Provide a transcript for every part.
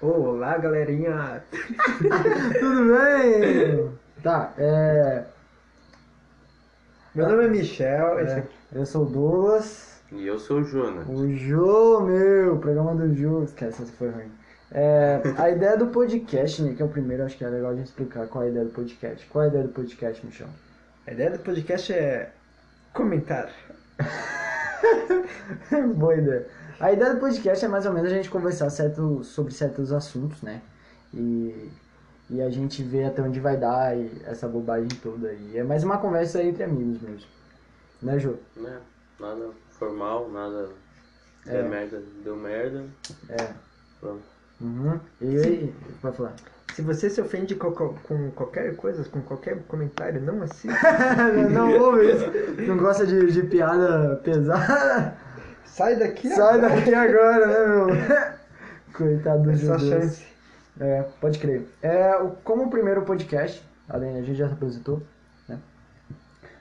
Olá, galerinha! Tudo bem? Tá, é. Meu nome é Michel, esse é, aqui. eu sou o Douglas. E eu sou o Jonas. O Jô, meu, programa do Jô. Esquece, essa foi ruim. É, a ideia do podcast, né, que é o primeiro, acho que é legal a gente explicar qual é a ideia do podcast. Qual é a ideia do podcast, Michel? A ideia do podcast é comentar. Boa ideia. A ideia do podcast é mais ou menos a gente conversar certo, sobre certos assuntos, né? E, e a gente ver até onde vai dar e essa bobagem toda. E é mais uma conversa entre amigos mesmo. Né, Jô? Né? Nada formal, nada. É. Deu merda, deu merda. É. Pronto. Uhum. E aí, pode falar. Se você se ofende com, co- com qualquer coisa, com qualquer comentário, não assista. não ouve isso. Não gosta de, de piada pesada? Sai daqui Sai agora. daqui agora, né, meu? Coitado do sua judeu. chance. É, pode crer. É, como o primeiro podcast, além a gente já se apresentou, né?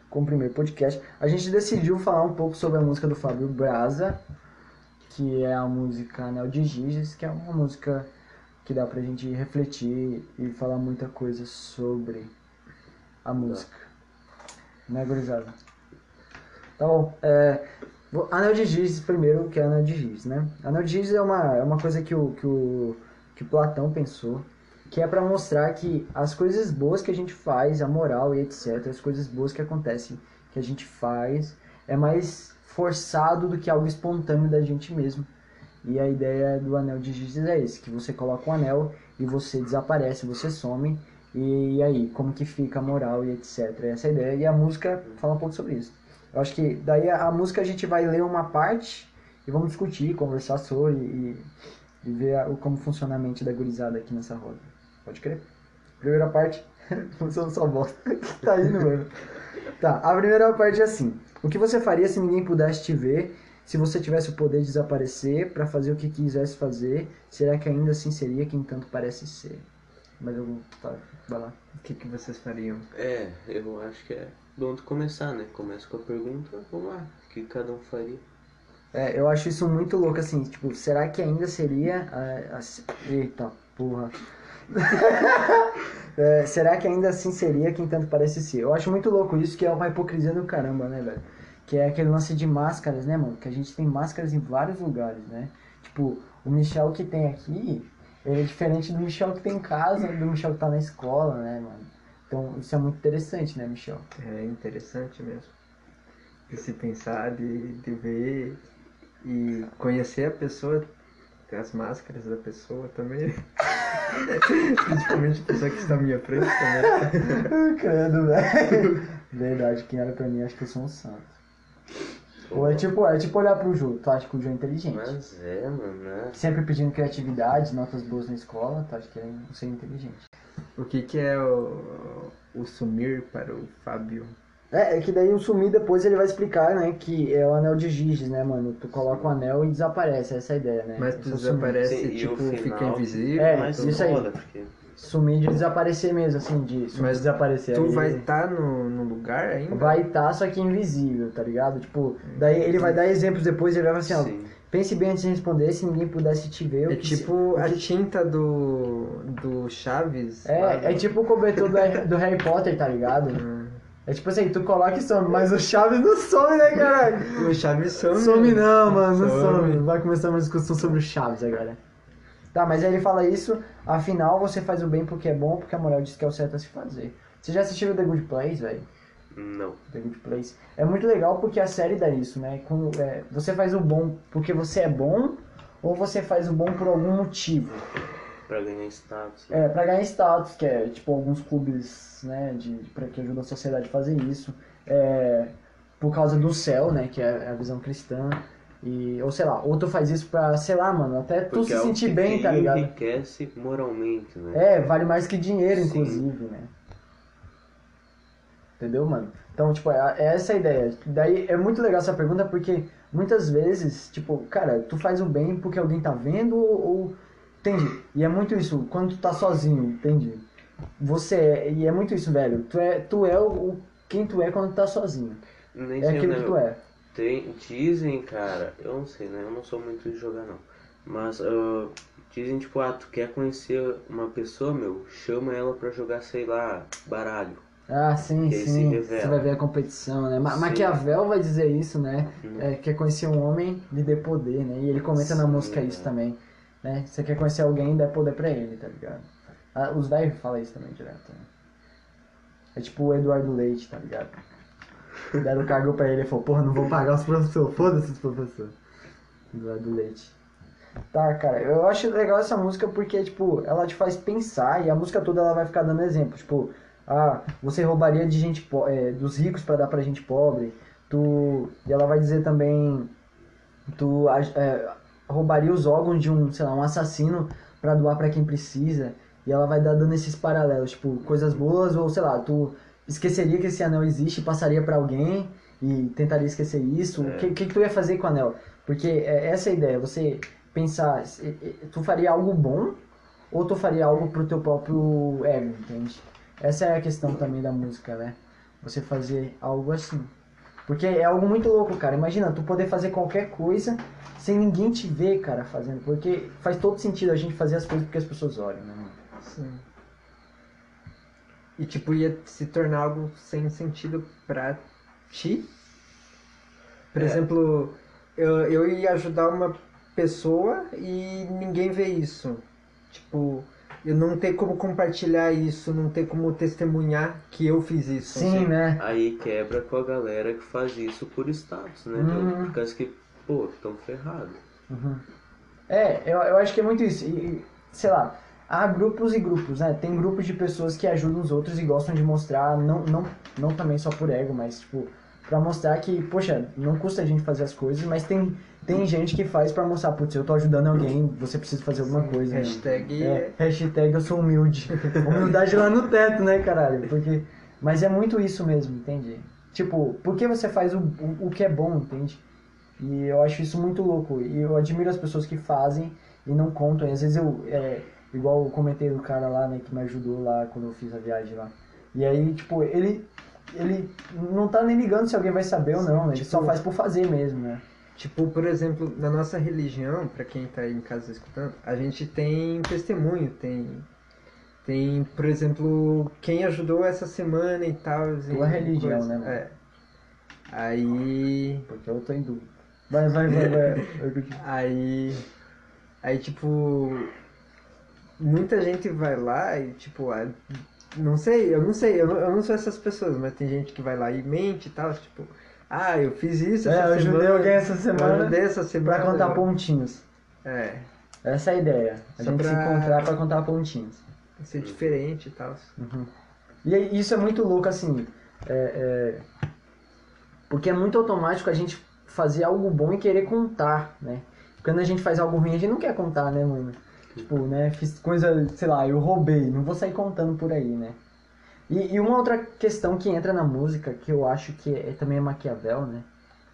Como o primeiro podcast, a gente decidiu falar um pouco sobre a música do Fábio Braza, que é a música Anel de Giges, que é uma música que dá pra gente refletir e falar muita coisa sobre a música. Né, gurizada? Tá bom. É, Anel de Giz primeiro, que é Anel de Giz, né? Anel de Giz é uma, é uma coisa que o, que o que Platão pensou, que é pra mostrar que as coisas boas que a gente faz, a moral e etc, as coisas boas que acontecem, que a gente faz, é mais forçado do que algo espontâneo da gente mesmo. E a ideia do Anel de Giz é esse, que você coloca um anel e você desaparece, você some, e, aí, como que fica a moral e etc. Essa é a ideia, e a música fala um pouco sobre isso. Eu acho que daí a, a música a gente vai ler uma parte e vamos discutir, conversar sobre e, e ver a- o, como funciona a mente da gurizada aqui nessa roda. Pode crer? Primeira parte, funciona só bosta. que tá indo, mano. Tá, a primeira parte é assim. O que você faria se ninguém pudesse te ver? Se você tivesse o poder de desaparecer pra fazer o que quisesse fazer, será que ainda assim seria quem tanto parece ser? Mas eu tá, vai lá. O que, que vocês fariam? É, eu acho que é bom de começar, né? Começa com a pergunta, vamos lá. O que cada um faria? É, eu acho isso muito louco, assim, tipo, será que ainda seria a, a- Eita, porra. É, será que ainda assim seria quem tanto parece ser? Eu acho muito louco isso, que é uma hipocrisia do caramba, né, velho? Que é aquele lance de máscaras, né, mano? Que a gente tem máscaras em vários lugares, né? Tipo, o Michel que tem aqui, é diferente do Michel que tem em casa, do Michel que tá na escola, né, mano? Então, isso é muito interessante, né, Michel? É interessante mesmo. De se pensar, de, de ver e conhecer a pessoa, ter as máscaras da pessoa também. Principalmente a pessoa que está à minha frente também. Credo, velho. Verdade, quem olha pra mim acha que eu sou um santo. Ou é tipo, é tipo olhar pro Jô, tu acha que o Jô é inteligente. Mas é, mano, né? Sempre pedindo criatividade, notas boas na escola, tu acha que ele é um ser inteligente. O que, que é o, o sumir para o Fábio? É, é que daí o sumir depois ele vai explicar, né, que é o anel de Giges, né, mano? Tu coloca o anel e desaparece, essa é a ideia, né? Mas tu é sumir. desaparece, Sim, e o tipo, final fica invisível. É, Mas isso aí. foda, porque Sumir de desaparecer mesmo, assim, de sumir Mas de desaparecer. Tu Aí vai estar no, no lugar ainda? Vai estar, só que invisível, tá ligado? Tipo, daí ele vai dar exemplos depois e ele vai falar assim, ó, sim. Pense bem antes de responder, se ninguém pudesse te ver. É se- tipo o a tinta do, do Chaves. É, é tipo o cobertor do, do Harry Potter, tá ligado? Hum. É tipo assim, tu coloca e some, mas o Chaves não some, né, caralho? O Chaves some. Some não, mano, não Some. some. Vai começar uma discussão sobre o Chaves agora. Tá, mas aí ele fala isso, afinal você faz o bem porque é bom, porque a moral diz que é o certo a se fazer. Você já assistiu The Good Place, velho? Não. The Good Place. É muito legal porque a série dá isso, né? Quando, é, você faz o bom porque você é bom ou você faz o bom por algum motivo. Pra ganhar status. É, pra ganhar status, que é tipo alguns clubes, né, de, pra que ajudam a sociedade a fazer isso. É, por causa do céu, né, que é a visão cristã. E, ou sei lá, ou tu faz isso pra, sei lá, mano, até tu Porque se é sentir bem, tá ligado? enriquece moralmente, né? É, vale mais que dinheiro, Sim. inclusive, né? Entendeu, mano? Então, tipo, é, é essa a ideia. Daí é muito legal essa pergunta porque muitas vezes, tipo, cara, tu faz o bem porque alguém tá vendo ou. ou- Entende? E é muito isso, quando tu tá sozinho, entende? Você é, e é muito isso, velho. Tu é, tu é o, quem tu é quando tu tá sozinho. Nem É aquilo né, que tu é. Tem, dizem, cara, eu não sei, né? Eu não sou muito de jogar, não. Mas ah, dizem tipo, ah, tu quer conhecer uma pessoa, meu, chama ela pra jogar, sei lá, baralho. Ah, sim, sim. Você vai ver a competição, né? Ma Sim. Maquiavel vai dizer isso, né? Uhum. É, quer conhecer um homem, lhe dê poder, né? E ele comenta na Sim, música é. isso também. Né? Você quer conhecer alguém, dê poder pra ele, tá ligado? Ah, os velhos falam isso também direto. Né? É tipo o Eduardo Leite, tá ligado? Deram o cargo pra ele e falou, porra, não vou pagar os professores, foda-se os professores. Eduardo Leite. Tá, cara, eu acho legal essa música porque, tipo, ela te faz pensar e a música toda ela vai ficar dando exemplo. Tipo, ah, você roubaria de gente é, dos ricos pra dar pra gente pobre. Tu, e ela vai dizer também, tu é, roubaria os órgãos de um, sei lá, um assassino pra doar pra quem precisa. E ela vai dar dando esses paralelos, tipo, coisas boas ou, sei lá, tu esqueceria que esse anel existe e passaria pra alguém e tentaria esquecer isso. O É. que, que, que tu ia fazer com o anel? Porque é, essa é a ideia, você pensar, tu faria algo bom ou tu faria algo pro teu próprio ego, entende? Essa é a questão também da música, né? Você fazer algo assim. Porque é algo muito louco, cara. Imagina, tu poder fazer qualquer coisa sem ninguém te ver, cara, fazendo. Porque faz todo sentido a gente fazer as coisas porque as pessoas olham, né? mano? Sim. E tipo, ia se tornar algo sem sentido pra ti. Por É. exemplo, eu, eu ia ajudar uma pessoa e ninguém vê isso. Tipo, eu não ter como compartilhar isso, não ter como testemunhar que eu fiz isso. Sim, né? Aí quebra com a galera que faz isso por status, né? Uhum. Por causa que, pô, tão ferrado. Uhum. É, eu, eu acho que é muito isso. E, sei lá, há grupos e grupos, né? Tem grupos de pessoas que ajudam os outros e gostam de mostrar, não, não, não também só por ego, mas tipo, pra mostrar que, poxa, não custa a gente fazer as coisas, mas tem, tem gente que faz pra mostrar, putz, eu tô ajudando alguém, você precisa fazer alguma coisa. né? Hashtag É, hashtag eu sou humilde. Humildade lá no teto, né, caralho? Porque, mas é muito isso mesmo, entende? Tipo, por que você faz o, o, o que é bom, entende? E eu acho isso muito louco. E eu admiro as pessoas que fazem e não contam. E às vezes eu, é, igual eu comentei do cara lá, né, que me ajudou lá quando eu fiz a viagem lá. E aí, tipo, ele, ele não tá nem ligando se alguém vai saber ou não, né? Ele só Tipo- faz por fazer mesmo, né? Tipo, por exemplo, na nossa religião, pra quem tá aí em casa escutando, a gente tem testemunho, tem tem, por exemplo, quem ajudou essa semana e tal. Tua religião, coisa. né, mano? É. Aí Porque eu tô em dúvida. Vai, vai, vai, vai. aí aí tipo muita gente vai lá e tipo, ah, não sei, eu não sei, eu não, eu não sou essas pessoas, mas tem gente que vai lá e mente e tal, tipo, ah, eu fiz isso É, eu ajudei alguém essa Eu semana ajudei essa semana. Pra contar pontinhos. É, Essa é a ideia. A Só gente se pra- encontrar pra contar pontinhos. ser diferente e tal. E aí, isso é muito louco, assim. é- é, Porque é muito automático a gente fazer algo bom e querer contar, né? Quando a gente faz algo ruim, a gente não quer contar, né, mano? Tipo, né? Fiz coisa, sei lá, eu roubei. Não vou sair contando por aí, né? E, e uma outra questão que entra na música, que eu acho que é, também é Maquiavel, né?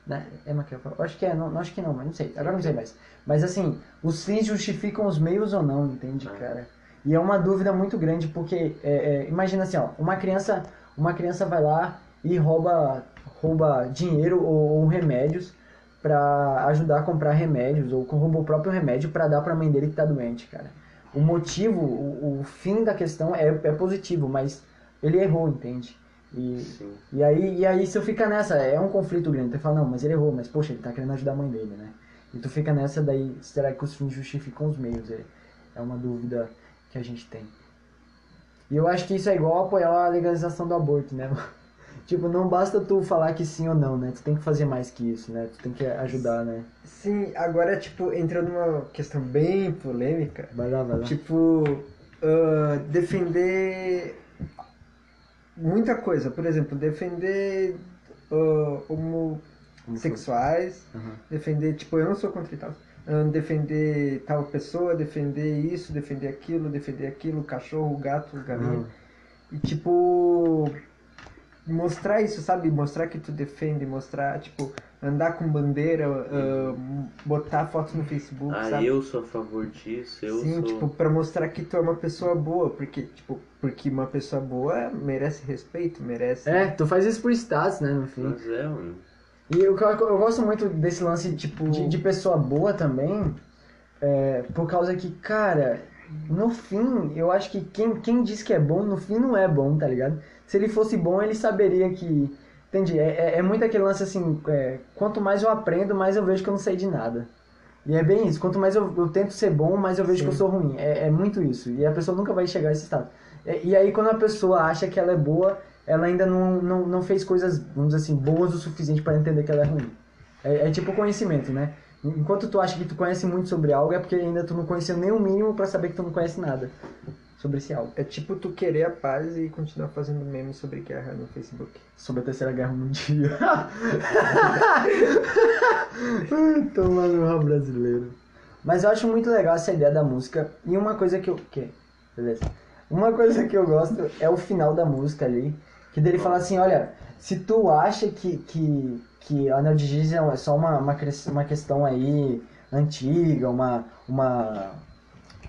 Né? É Maquiavel? Eu acho que é, não, acho que não, mas não sei. Agora não sei mais. Mas assim, os fins justificam os meios ou não, entende, Ah. cara? E é uma dúvida muito grande, porque é, é, imagina assim, ó, uma criança, uma criança vai lá e rouba, rouba dinheiro ou, ou remédios pra ajudar a comprar remédios, ou rouba o próprio remédio pra dar pra mãe dele que tá doente, cara. O motivo, o, o fim da questão é, é positivo, mas ele errou, entende? E, Sim. e aí, e aí você fica nessa, é um conflito grande. Tu fala, não, mas ele errou, mas poxa, ele tá querendo ajudar a mãe dele, né? E tu fica nessa, daí, será que os fins justificam os meios? É, é uma dúvida que a gente tem. E eu acho que isso é igual apoiar a legalização do aborto, né? tipo, não basta tu falar que sim ou não, né? Tu tem que fazer mais que isso, né? Tu tem que ajudar, né? Sim, agora, tipo, entrando numa questão bem polêmica, Vai lá, vai lá. tipo, ah, defender muita coisa. Por exemplo, defender ah, homossexuais, Uhum. defender, tipo, eu não sou contra tal. Ah, defender tal pessoa, defender isso, defender aquilo, defender aquilo, cachorro, gato, galinha. Uhum. E tipo. Mostrar isso, sabe? Mostrar que tu defende, mostrar, tipo, andar com bandeira, ah, botar fotos no Facebook, Ah, sabe? eu sou a favor disso, eu Sim, sou. tipo, pra mostrar que tu é uma pessoa boa, porque, tipo, porque uma pessoa boa merece respeito, merece. É, tu faz isso por status, né, no fim. Mas é, mano. E eu, eu gosto muito desse lance tipo, de, de pessoa boa também. É, por causa que, cara, no fim, eu acho que quem, quem diz que é bom, no fim não é bom, tá ligado? Se ele fosse bom, ele saberia que. Entendi. É, é, é muito aquele lance assim: é, quanto mais eu aprendo, mais eu vejo que eu não sei de nada. E é bem isso. Quanto mais eu, eu tento ser bom, mais eu vejo Sim. que eu sou ruim. É, é muito isso. E a pessoa nunca vai chegar a esse estado. E, e aí, quando a pessoa acha que ela é boa, ela ainda não, não, não fez coisas, vamos dizer assim, boas o suficiente para entender que ela é ruim. É, é tipo conhecimento, né? Enquanto tu acha que tu conhece muito sobre algo, é porque ainda tu não conheceu nem o mínimo para saber que tu não conhece nada sobre esse algo. É tipo tu querer a paz e continuar fazendo memes sobre guerra no Facebook. Sobre a Terceira Guerra Mundial. Ai, Toma no rabo brasileiro. Mas eu acho muito legal essa ideia da música. E uma coisa que eu. Que? Beleza. Uma coisa que eu gosto é o final da música ali. Que dele fala assim, olha, se tu acha que, que, que Anel de Giz é só uma, uma, uma questão aí antiga, uma, uma,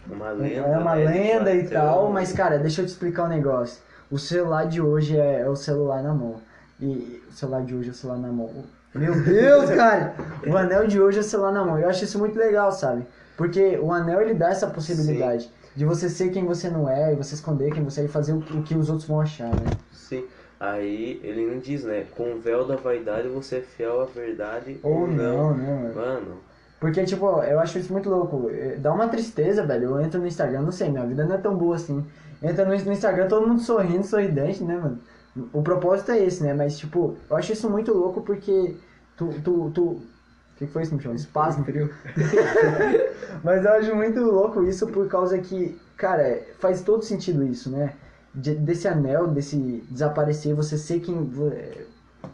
Uma lenda. é uma né, lenda e tal, mas cara, deixa eu te explicar um negócio. O celular de hoje é, é o celular na mão. E o celular de hoje é o celular na mão. Meu Deus, cara! O anel de hoje é o celular na mão. Eu acho isso muito legal, sabe? Porque o anel ele dá essa possibilidade de você ser quem você não é, e você esconder quem você é e fazer o, o que os outros vão achar, né? Sim. Aí ele não diz, né? Com o véu da vaidade você é fiel à verdade Ou não, né, mano? Mano, Porque, tipo, eu acho isso muito louco. Eh, Dá uma tristeza, velho. Eu entro no Instagram, não sei, minha vida não é tão boa assim. Entra no Instagram, todo mundo sorrindo, sorridente, né, mano? O propósito é esse, né? Mas, tipo, eu acho isso muito louco porque tu. tu, tu... O que foi isso, Michel? Espasmo? Frio. Mas eu acho muito louco isso por causa que, cara, faz todo sentido isso, né? De- desse anel, desse desaparecer, você ser quem. vo-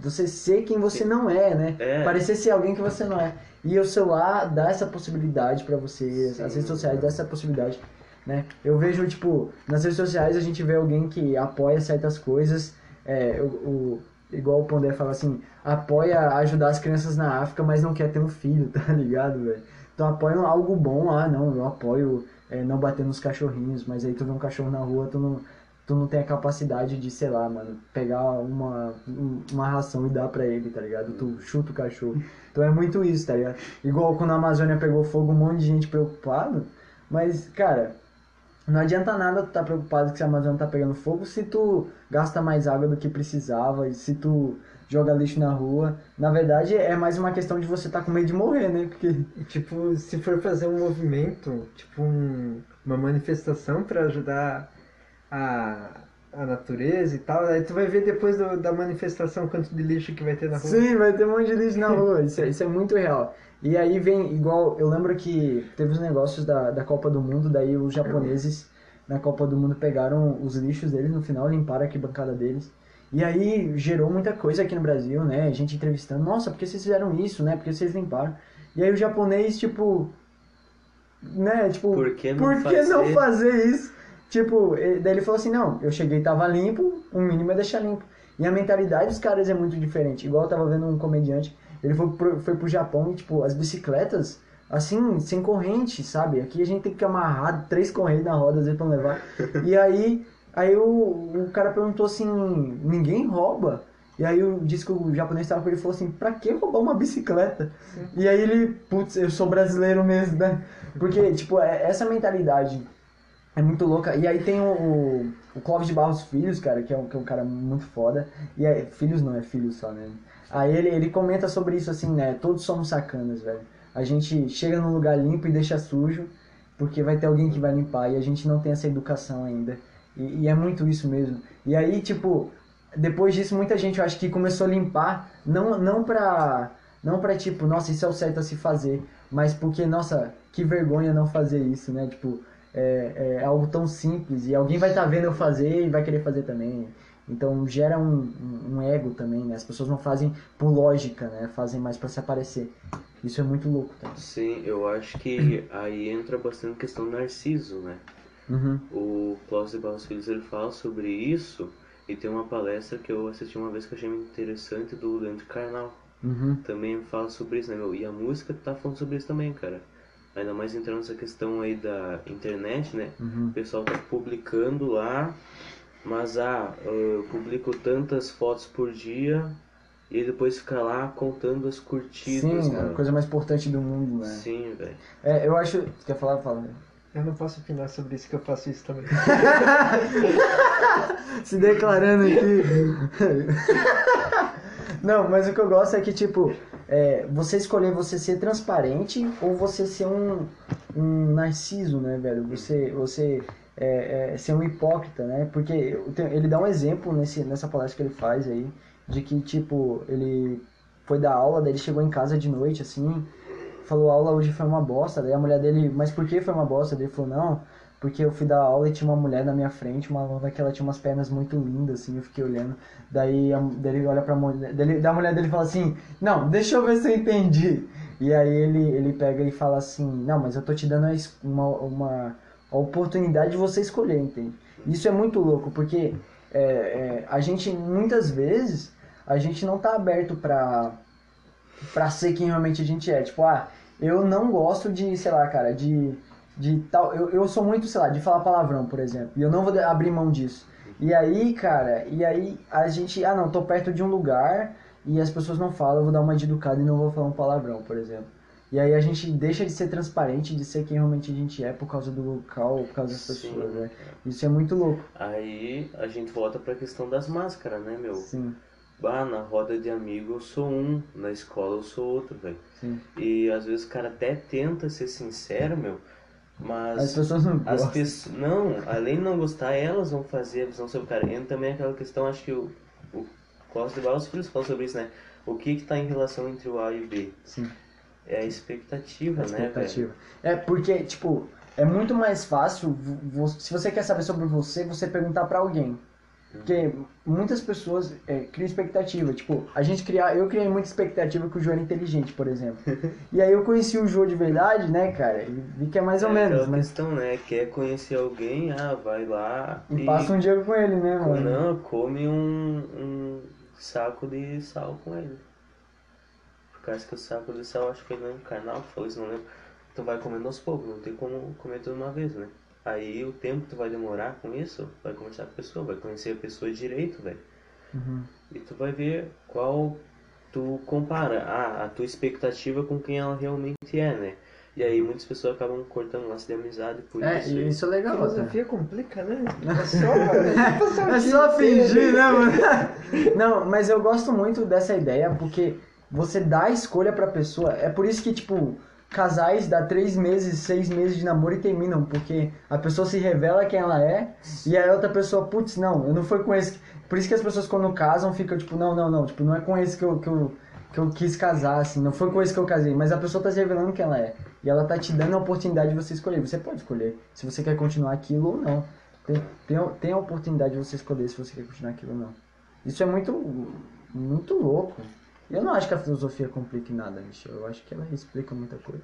Você ser quem você não é, né? É. Parecer ser alguém que você não é. E o celular dá essa possibilidade pra você, Sim. as redes sociais dão essa possibilidade, né? Eu vejo, tipo, nas redes sociais a gente vê alguém que apoia certas coisas, é, o, o- igual o Pondé fala assim, apoia ajudar as crianças na África, mas não quer ter um filho, tá ligado, velho? Então apoia algo bom, ah, não, eu apoio é, não bater nos cachorrinhos, mas aí tu vê um cachorro na rua, tu não, tu não tem a capacidade de, sei lá, mano, pegar uma, um- uma ração e dar pra ele, tá ligado? Tu chuta o cachorro. Então é muito isso, tá ligado? Igual quando a Amazônia pegou fogo, um monte de gente preocupado, mas, cara, não adianta nada tu tá preocupado que a Amazônia tá pegando fogo se tu gasta mais água do que precisava e se tu joga lixo na rua. Na verdade, é mais uma questão de você tá com medo de morrer, né? Porque tipo, se for fazer um movimento, tipo um- uma manifestação pra ajudar a, a natureza e tal, aí tu vai ver depois do- da manifestação quanto de lixo que vai ter na rua. Sim, vai ter um monte de lixo na rua. Isso, é- isso é muito real. E aí vem, igual, eu lembro que teve os negócios da, da Copa do Mundo, daí os japoneses na Copa do Mundo pegaram os lixos deles no final, limparam a arquibancada deles. E aí gerou muita coisa aqui no Brasil, né? Gente entrevistando, nossa, por que vocês fizeram isso, né? Por que vocês limparam? E aí o japonês, tipo, né? Tipo, Por que não por que não fazer? fazer isso? Tipo, daí ele falou assim, não, eu cheguei e tava limpo, o mínimo é deixar limpo. E a mentalidade dos caras é muito diferente. Igual eu tava vendo um comediante, ele foi pro, foi pro Japão e, tipo, as bicicletas, assim, sem corrente, sabe? Aqui a gente tem que amarrar três correntes na roda, às vezes, pra não levar. E aí, aí o, o cara perguntou assim, ninguém rouba? E aí o disse que o japonês tava com ele e falou assim, pra que roubar uma bicicleta? E aí ele, putz, eu sou brasileiro mesmo, né? Porque, tipo, é- essa mentalidade é muito louca. E aí tem o, o, o Clóvis de Barros Filhos, cara, que é, um, que é um cara muito foda. E é, filhos não, é filhos só, né? Aí ele, ele comenta sobre isso assim, né? Todos somos sacanas, velho. A gente chega num lugar limpo e deixa sujo, porque vai ter alguém que vai limpar e a gente não tem essa educação ainda. E, e é muito isso mesmo. E aí, tipo, depois disso, muita gente, eu acho que começou a limpar, não, não pra. Não pra tipo, nossa, isso é o certo a se fazer, mas porque, nossa, que vergonha não fazer isso, né? Tipo, é, é algo tão simples e alguém vai estar vendo eu fazer e vai querer fazer também. Então gera um, um, ego também, né? As pessoas não fazem por lógica, né? Fazem mais pra se aparecer. Isso é muito louco, tá? Sim, eu acho que aí entra bastante questão do narciso, né? Uhum. O Cláudio de Barros Filhos ele fala sobre isso e tem uma palestra que eu assisti uma vez que eu achei muito interessante do Leandro Carnal. Uhum. Também fala sobre isso, né, meu? E a música tá falando sobre isso também, cara. Ainda mais entrando nessa questão aí da internet, né? Uhum. O pessoal tá publicando lá, mas ah, eu publico tantas fotos por dia e depois ficar lá contando as curtidas, Sim, mano. a coisa mais importante do mundo, né? Sim, velho. É, eu acho. Quer falar? Fala. Eu não posso opinar sobre isso, que eu faço isso também. Se declarando aqui. Não, mas o que eu gosto é que, tipo, é, você escolher você ser transparente ou você ser um, um narciso, né, velho? Você, você é, é, ser um hipócrita, né? Porque tenho- ele dá um exemplo nesse, nessa palestra que ele faz aí, de que, tipo, ele foi dar aula, daí ele chegou em casa de noite, assim, falou, aula hoje foi uma bosta, daí a mulher dele, mas por que foi uma bosta? Ele falou, não, porque eu fui dar aula e tinha uma mulher na minha frente, uma aluna que ela tinha umas pernas muito lindas, assim, eu fiquei olhando. Daí, a, daí ele olha pra mulher, da mulher dele fala assim, não, deixa eu ver se eu entendi. E aí ele, ele pega e fala assim, não, mas eu tô te dando uma, uma oportunidade de você escolher, entende? Isso é muito louco, porque é, é, a gente, muitas vezes, a gente não tá aberto pra, pra ser quem realmente a gente é. Tipo, ah, eu não gosto de, sei lá, cara, de de tal. Eu, eu sou muito, sei lá, de falar palavrão, por exemplo. E eu não vou abrir mão disso. E aí, cara, e aí a gente. Ah, não, tô perto de um lugar e as pessoas não falam, eu vou dar uma de educada e não vou falar um palavrão, por exemplo. E aí a gente deixa de ser transparente, de ser quem realmente a gente é por causa do local, por causa das Sim. pessoas, né? Isso é muito louco. Aí a gente volta pra questão das máscaras, né, meu? Sim, Bah, na roda de amigo eu sou um, na escola eu sou outro, velho. E às vezes o cara até tenta ser sincero, meu, mas As pessoas não as gostam. pessoas. Não, além de não gostar, elas vão fazer a visão sobre o cara. E também aquela questão, acho que o, o Costa de Barros Filhos falou sobre isso, né? O que que tá em relação entre o A e o B? Sim. É a expectativa, A né, velho? expectativa. É porque, tipo, é muito mais fácil, se você quer saber sobre você, você perguntar pra alguém. Porque muitas pessoas é, criam expectativa. Tipo, a gente cria, eu criei muita expectativa que o João era inteligente, por exemplo. E aí eu conheci o João de verdade, né, cara? E vi que é mais ou é menos, mas. questão, né? Quer conhecer alguém, ah, vai lá E passa um dia com ele, né, mano? Não, come um, um saco de sal com ele. Por causa que o saco de sal, acho que ele é um falou isso, não lembro. Tu vai comendo aos poucos, não tem como comer tudo uma vez, né? Aí o tempo que tu vai demorar com isso, vai conversar com a pessoa, vai conhecer a pessoa direito, velho. Uhum. E tu vai ver qual tu compara ah, a tua expectativa com quem ela realmente é, né? E aí muitas pessoas acabam cortando laço de amizade por É, isso. e isso é legal. tá? Filosofia complica, né? É só, É só inteiro. fingir, né, mano? Não, mas eu gosto muito dessa ideia porque você dá a escolha pra pessoa. É por isso que, tipo, casais dá três meses, seis meses de namoro e terminam. Porque a pessoa se revela quem ela é e a outra pessoa, putz, não, eu não fui com esse. Por isso que as pessoas quando casam ficam tipo, não, não, não, tipo, não é com esse que eu, que eu, que eu quis casar, assim, não foi com esse que eu casei. Mas a pessoa tá se revelando quem ela é. E ela tá te dando a oportunidade de você escolher. Você pode escolher se você quer continuar aquilo ou não. Tem, tem, tem a oportunidade de você escolher se você quer continuar aquilo ou não. Isso é muito, muito louco. Eu não acho que a filosofia complique nada, Michel. Eu acho que ela explica muita coisa.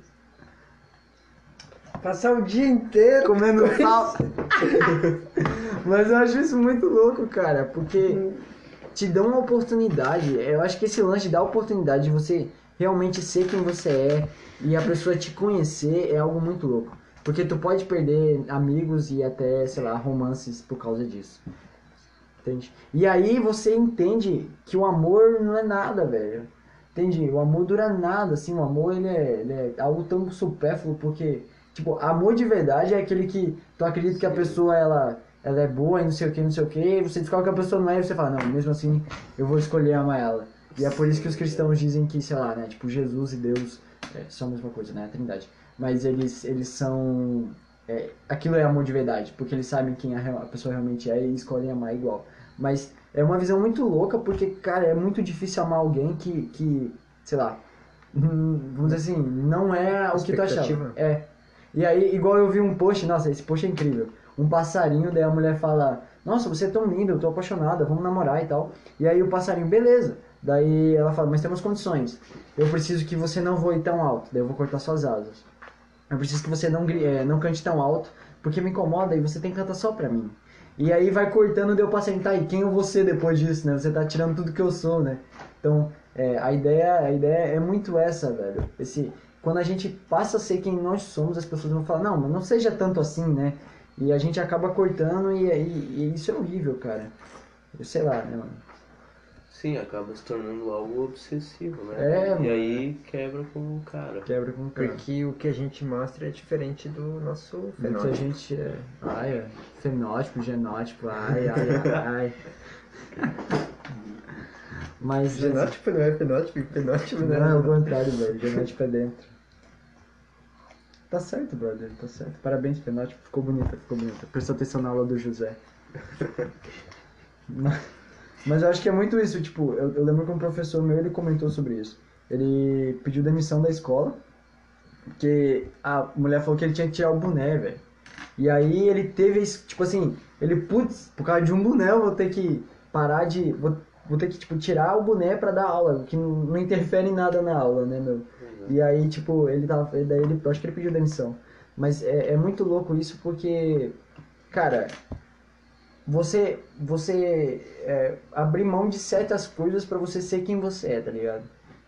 Passar o dia inteiro. Comendo sal. Mas eu acho isso muito louco, cara. Porque te dão uma oportunidade. Eu acho que esse lance de dar a oportunidade de você realmente ser quem você é e a pessoa te conhecer é algo muito louco. Porque tu pode perder amigos e até, sei lá, romances por causa disso. Entende? E aí você entende que o amor não é nada, velho. Entende? O amor dura nada, assim, o amor ele é, ele é algo tão supérfluo, porque, tipo, amor de verdade é aquele que tu acredita que a pessoa, ela, ela é boa e não sei o que, não sei o que, e você descobre que a pessoa não é e você fala, não, mesmo assim, eu vou escolher amar ela. E é por isso que os cristãos dizem que, sei lá, né, tipo, Jesus e Deus é, são a mesma coisa, né, a trindade. Mas eles, eles são... é, aquilo é amor de verdade, porque eles sabem quem a, a pessoa realmente é e escolhem amar igual. Mas é uma visão muito louca, porque, cara, é muito difícil amar alguém que, que sei lá, vamos dizer assim, não é o que tu achava. É. E aí, igual eu vi um post, nossa, esse post é incrível. Um passarinho, daí a mulher fala, nossa, você é tão lindo, eu tô apaixonada, vamos namorar e tal. E aí o passarinho, beleza. Daí ela fala, mas temos condições. Eu preciso que você não voe tão alto, daí eu vou cortar suas asas. Eu preciso que você não, eh, não cante tão alto, porque me incomoda e você tem que cantar só pra mim. E aí vai cortando, deu pra sentar, e quem eu vou ser depois disso, né? Você tá tirando tudo que eu sou, né? Então, é, a, ideia, a ideia é muito essa, velho. Esse, quando a gente passa a ser quem nós somos, as pessoas vão falar, não, mas não seja tanto assim, né? E a gente acaba cortando e, e- e isso é horrível, cara. Eu sei lá, né, mano? Sim, acaba se tornando algo obsessivo, né? É, e mano. aí quebra com o cara. Quebra com o cara. Porque o que a gente mostra é diferente do nosso Muita fenótipo. gente é. Ai, é. Fenótipo, genótipo, ai, ai, ai. Mas. Genótipo não é fenótipo, fenótipo não Não, é. é o contrário, velho. Genótipo é dentro. Tá certo, brother, tá certo. Parabéns, fenótipo. Ficou bonita, ficou bonita. Prestou atenção na aula do José. Mas- Mas eu acho que é muito isso, tipo, eu, eu lembro que um professor meu, ele comentou sobre isso. Ele pediu demissão da escola, porque a mulher falou que ele tinha que tirar o boné, velho. E aí ele teve, tipo assim, ele, putz, por causa de um boné eu vou ter que parar de, vou, vou ter que, tipo, tirar o boné pra dar aula, que não, não interfere em nada na aula, né, meu? E aí, tipo, ele tava, daí ele, eu acho que ele pediu demissão. Mas é, é muito louco isso porque, cara, você, você é, abrir mão de certas coisas pra você ser quem você é, tá ligado?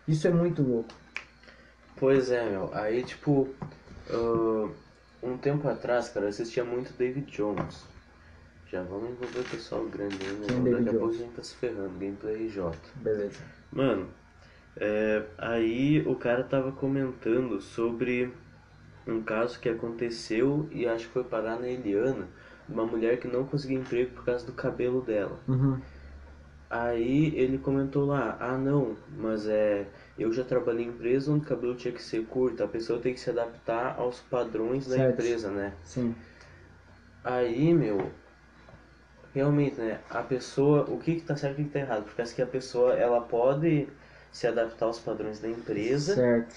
Isso é muito louco. Pois é, meu. Aí, tipo, ah, um tempo atrás, cara, eu assistia muito David Jones. Já vamos envolver o pessoal grande aí, né? Quem é Daqui a pouco a gente tá se ferrando. Gameplay J. Beleza. Mano, é, aí o cara tava comentando sobre um caso que aconteceu e acho que foi parar na Eliana, uma mulher que não conseguia emprego por causa do cabelo dela. Uhum. Aí ele comentou lá, ah não, mas é. Eu já trabalhei em empresa onde o cabelo tinha que ser curto, a pessoa tem que se adaptar aos padrões da Certo. empresa, né? Sim. Aí, meu, realmente, né, a pessoa, o que que tá certo e o que que tá errado? Porque acho que a pessoa, ela pode se adaptar aos padrões da empresa, Certo.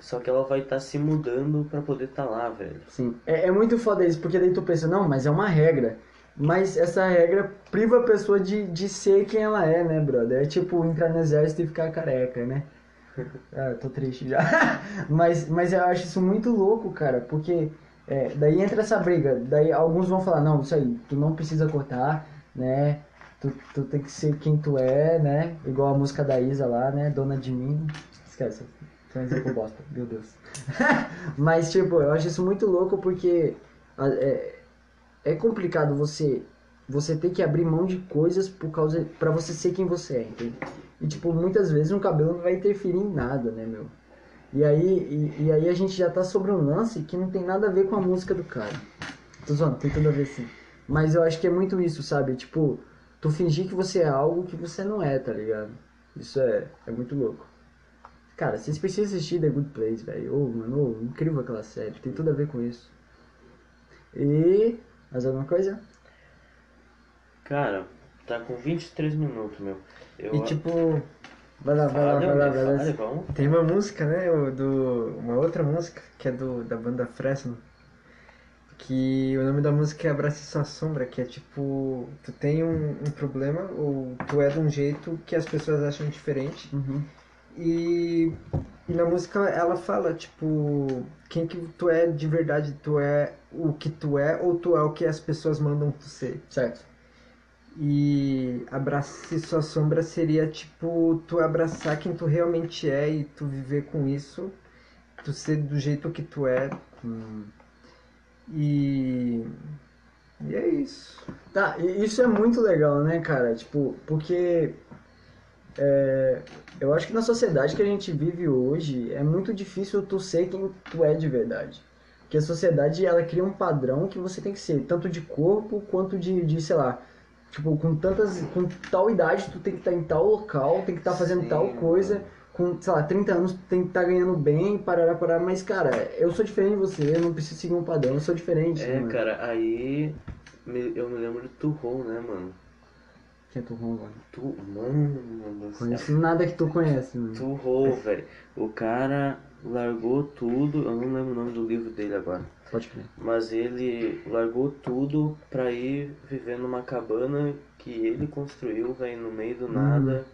Só que ela vai estar se mudando pra poder estar lá, velho. Sim. É, é muito foda isso, porque daí tu pensa, não, mas é uma regra. Mas essa regra priva a pessoa de, de ser quem ela é, né, brother? É tipo entrar no exército e ficar careca, né? Ah, tô triste já. mas, mas eu acho isso muito louco, cara, porque é, daí entra essa briga. Daí alguns vão falar, não, isso aí, tu não precisa cortar, né? Tu, tu tem que ser quem tu é, né? Igual a música da Isa lá, né? Dona de mim. Esquece, bosta, meu Deus. Mas, tipo, eu acho isso muito louco porque é, é complicado você você ter que abrir mão de coisas por causa para você ser quem você é, entende? E tipo, muitas vezes um cabelo não vai interferir em nada, né, meu? E aí, e, e aí a gente já tá sobre um lance que não tem nada a ver com a música do cara. Tô zoando, tem tudo a ver sim. Mas eu acho que é muito isso, sabe? Tipo, tu fingir que você é algo que você não é, tá ligado? Isso é, é muito louco. Cara, vocês precisam assistir The Good Place, velho. Ô, mano, ô, incrível aquela série. Tem tudo a ver com isso. E. Mais alguma coisa? Cara, tá com 23 minutos, meu. Eu... E tipo, Vai lá, vai lá, vai lá, meu, vai lá. tem uma música, né? Do, uma outra música que é do, da banda Fresno. Que o nome da música é Abrace Sua Sombra, que é tipo, tu tem um, um problema, ou tu é de um jeito que as pessoas acham diferente. Uhum. E, e na música ela fala, tipo, quem que tu é de verdade, tu é o que tu é ou tu é o que as pessoas mandam tu ser. Certo. E abrace sua sombra seria tipo tu abraçar quem tu realmente é e tu viver com isso, tu ser do jeito que tu é. Hum. E. E é isso. Tá, e isso é muito legal, né, cara? Tipo, porque é, eu acho que na sociedade que a gente vive hoje é muito difícil tu ser quem tu é de verdade. Porque a sociedade, ela cria um padrão que você tem que ser, tanto de corpo quanto de, de sei lá, tipo, com tantas, com tal idade tu tem que estar em tal local, tem que estar fazendo Sim, tal coisa, mano. com, sei lá, 30 anos tu tem que estar ganhando bem, parará, parará, mas, cara, eu sou diferente de você, eu não preciso seguir um padrão, eu sou diferente, né, É, mano? cara, aí eu me lembro de Turron, né, mano? Quem é tu, mano? Tu, mano do céu. Conheço nada que tu conhece, mano. Turrou, velho. O cara largou tudo, eu não lembro o nome do livro dele agora. Pode crer. Mas ele largou tudo pra ir viver numa cabana que ele construiu, velho, no meio do nada.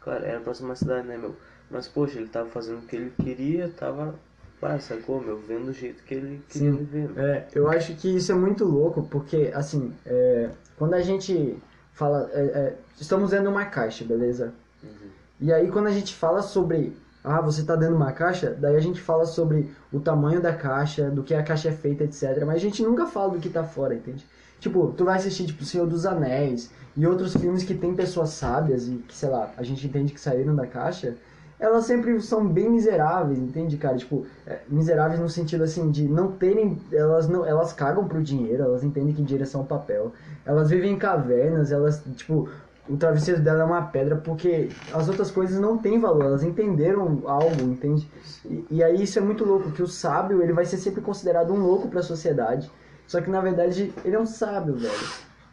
Claro, era a próxima cidade, né, meu? Mas, poxa, ele tava fazendo o que ele queria, tava, ah, sacou, meu, vendo o jeito que ele queria Sim. viver. É, eu acho que isso é muito louco, porque, assim, é, quando a gente fala. é, é, estamos dentro de uma caixa, beleza? Uhum. E aí, quando a gente fala sobre. Ah, você tá dentro de uma caixa, daí a gente fala sobre o tamanho da caixa, do que a caixa é feita, etc. Mas a gente nunca fala do que tá fora, entende? Tipo, tu vai assistir, tipo, Senhor dos Anéis e outros filmes que tem pessoas sábias e que, sei lá, a gente entende que saíram da caixa, elas sempre são bem miseráveis, entende, cara? Tipo, é, miseráveis no sentido assim de não terem. Elas não elas cagam pro dinheiro, elas entendem que dinheiro é só um papel. Elas vivem em cavernas, elas, tipo, o travesseiro dela é uma pedra porque as outras coisas não têm valor, elas entenderam algo, entende? E, e aí isso é muito louco, que o sábio ele vai ser sempre considerado um louco para a sociedade, só que na verdade ele é um sábio, velho.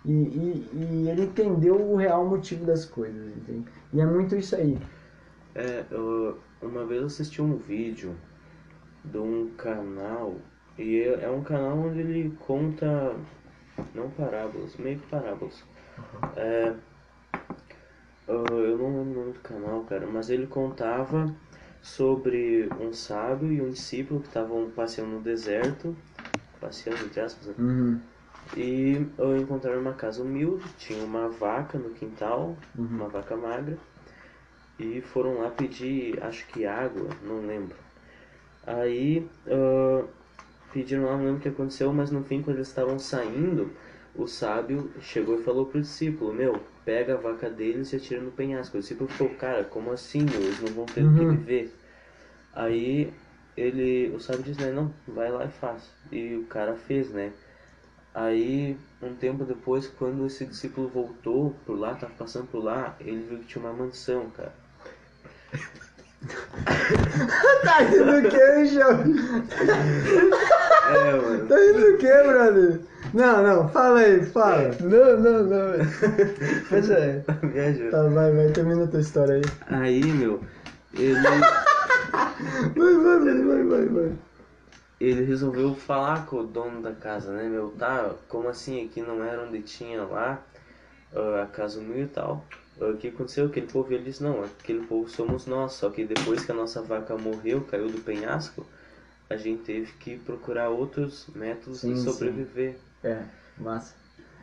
E, e, e ele entendeu o real motivo das coisas, entende? E é muito isso aí. É, eu, uma vez eu assisti um vídeo de um canal, e é, é um canal onde ele conta, não parábolas, meio que parábolas. É, eu eu não lembro o nome do canal, cara, mas ele contava sobre um sábio e um discípulo que estavam passeando no deserto, passeando entre aspas, né? Uhum. E eu encontraram uma casa humilde, tinha uma vaca no quintal, Uhum. uma vaca magra, e foram lá pedir, acho que água, não lembro. Aí ah, pediram lá, não lembro o que aconteceu, mas no fim, quando eles estavam saindo, o sábio chegou e falou pro discípulo: Meu, pega a vaca deles e atira no penhasco. O discípulo falou: Cara, como assim? meu? Eles não vão ter o que Uhum. viver. Aí ele, o sábio disse: né, Não, vai lá e faz. E o cara fez, né? Aí, um tempo depois, quando esse discípulo voltou por lá, tava passando por lá, ele viu que tinha uma mansão, cara. Tá rindo do que, Michel? É, mano. Tá rindo do que, brother? Não, não, fala aí, fala. Não, não, não. Pois é. Me ajuda. Tá, vai, vai, termina a tua história aí. Aí, meu, ele, Vai, vai, vai, vai, vai, vai. ele resolveu falar com o dono da casa, né, meu? Tá, como assim? Aqui não era onde tinha lá ah, a casa e tal. Ah, O que aconteceu? Aquele povo, ele disse, não, aquele povo somos nós. Só que depois que a nossa vaca morreu, caiu do penhasco, a gente teve que procurar outros métodos Sim, de sim. sobreviver. É, massa.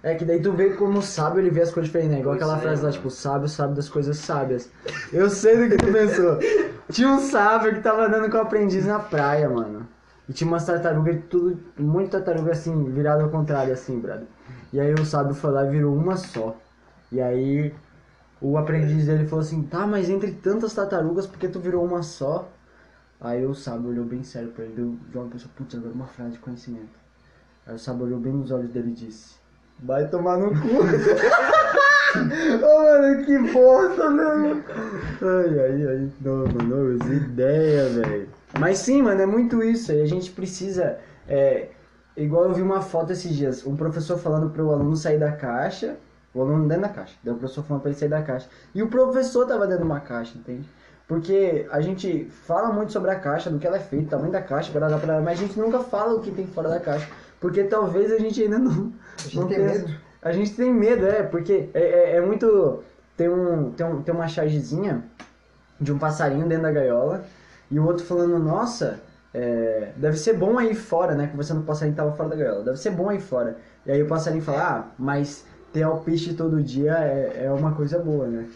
É que daí tu vê como o sábio ele vê as coisas diferentes, né? Igual Pois aquela é, frase lá, tipo, o sábio sabe das coisas sábias. Eu sei do que tu pensou. Tinha um sábio que tava andando com o aprendiz na praia, mano. E tinha umas tartarugas, tudo, de tartaruga assim, virado ao contrário, assim, brother. E aí o sábio foi lá e virou uma só. E aí o aprendiz dele falou assim, tá, mas entre tantas tartarugas, por que tu virou uma só? Aí o sábio olhou bem sério pra ele, deu uma pessoa, putz, agora uma frase de conhecimento. Aí o sábio olhou bem nos olhos dele e disse, vai tomar no cu. Ô mano, que bosta, né, mano? Ai, ai, ai, não, mano, as ideias, velho. Mas sim, mano, é muito isso aí. A gente precisa. É, igual eu vi uma foto esses dias, um professor falando pro aluno sair da caixa, o aluno dentro da caixa, daí o professor falando pra ele sair da caixa. E o professor tava dentro de uma caixa, entende? Porque a gente fala muito sobre a caixa, do que ela é feita, tamanho da caixa, parará, parará, mas a gente nunca fala o que tem fora da caixa. Porque talvez a gente ainda não. A gente não tem tenha- medo. A gente tem medo, é, porque é, é, é muito. Tem, um, tem, um, tem uma chargezinha de um passarinho dentro da gaiola e o outro falando, nossa, é, deve ser bom aí fora, né? Conversando com o passarinho que tava fora da gaiola, deve ser bom aí fora. E aí o passarinho fala, ah, mas ter alpiste todo dia é, é uma coisa boa, né?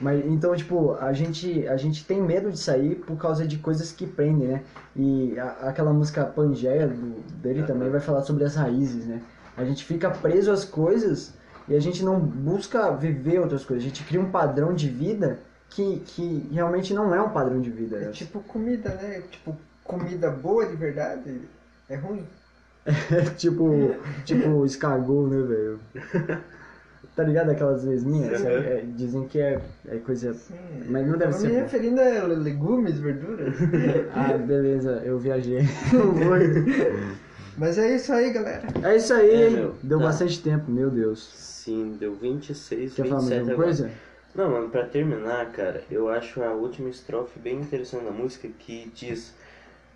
Mas, então, tipo, a gente, a gente tem medo de sair por causa de coisas que prendem, né? E a- aquela música Pangeia do, dele também vai falar sobre as raízes, né? A gente fica preso às coisas e a gente não busca viver outras coisas. A gente cria um padrão de vida que, que realmente não é um padrão de vida. É tipo comida, né? Tipo, comida boa de verdade é ruim. É tipo, tipo escargot, né, velho? Tá ligado aquelas lesminhas? Sim. É, dizem que é, é coisa. Sim, Mas não deve eu ser me bom. referindo a legumes, verduras. Ah, beleza, eu viajei. Mas é isso aí, galera. é isso aí, É, meu, Deu tá. bastante tempo, meu Deus. Sim, deu 26, Quer falar mais 27 alguma agora. coisa? Não, mano, pra terminar, cara, eu acho a última estrofe bem interessante da música que diz: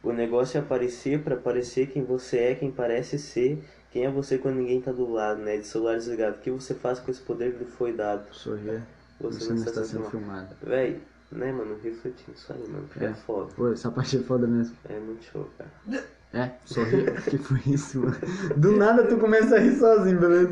O negócio é aparecer pra parecer quem você é, quem parece ser, quem é você quando ninguém tá do lado, né? De celular desligado. O que você faz com esse poder que lhe foi dado? Sorrir. Você, Você não está sendo filmado. Véi, né, mano, refletindo isso aí, mano, porque é, É. foda. Pô, essa parte é foda mesmo. É muito show, cara. É, sorri. que foi isso, mano? Do nada tu começa a rir sozinho, beleza?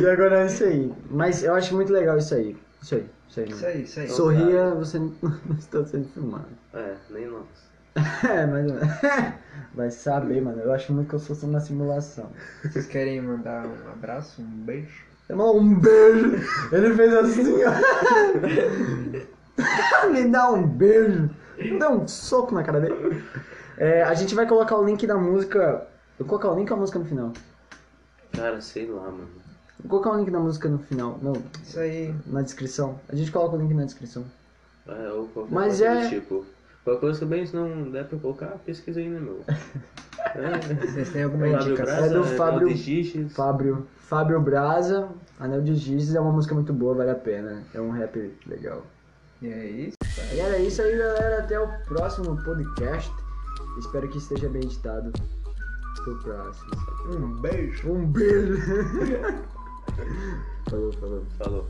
E agora é isso aí. Mas eu acho muito legal isso aí. Isso aí, isso aí. Isso mano. aí, isso aí. Sorria, você não não está sendo filmado. É, nem nós. É, mas. Vai saber, mano. Eu acho muito que eu sou uma simulação. Vocês querem mandar um abraço, um beijo? Um beijo. Ele fez assim, ó. Me dá um beijo. Me dá um soco na cara dele. É, a gente vai colocar o link da música. Eu vou colocar o link ou a música no final? Cara, sei lá, mano. Vou colocar o link da música no final. Não, Isso aí. na descrição. A gente coloca o link na descrição. É, ou qualquer Mas coisa é- do tipo. Qualquer coisa também, se não der pra colocar, pesquisa aí, né, meu? É. Vocês têm alguma Fábio indicação? Braza, É do Anel Fábio- de Giges. Fábio, Fábio Braza, Anel de Giz é uma música muito boa, vale a pena. É um rap legal. E é isso. E era isso aí, galera. Até o próximo podcast. Espero que esteja bem editado. Até o próximo. Um beijo. Um beijo. falou, falou. Falou.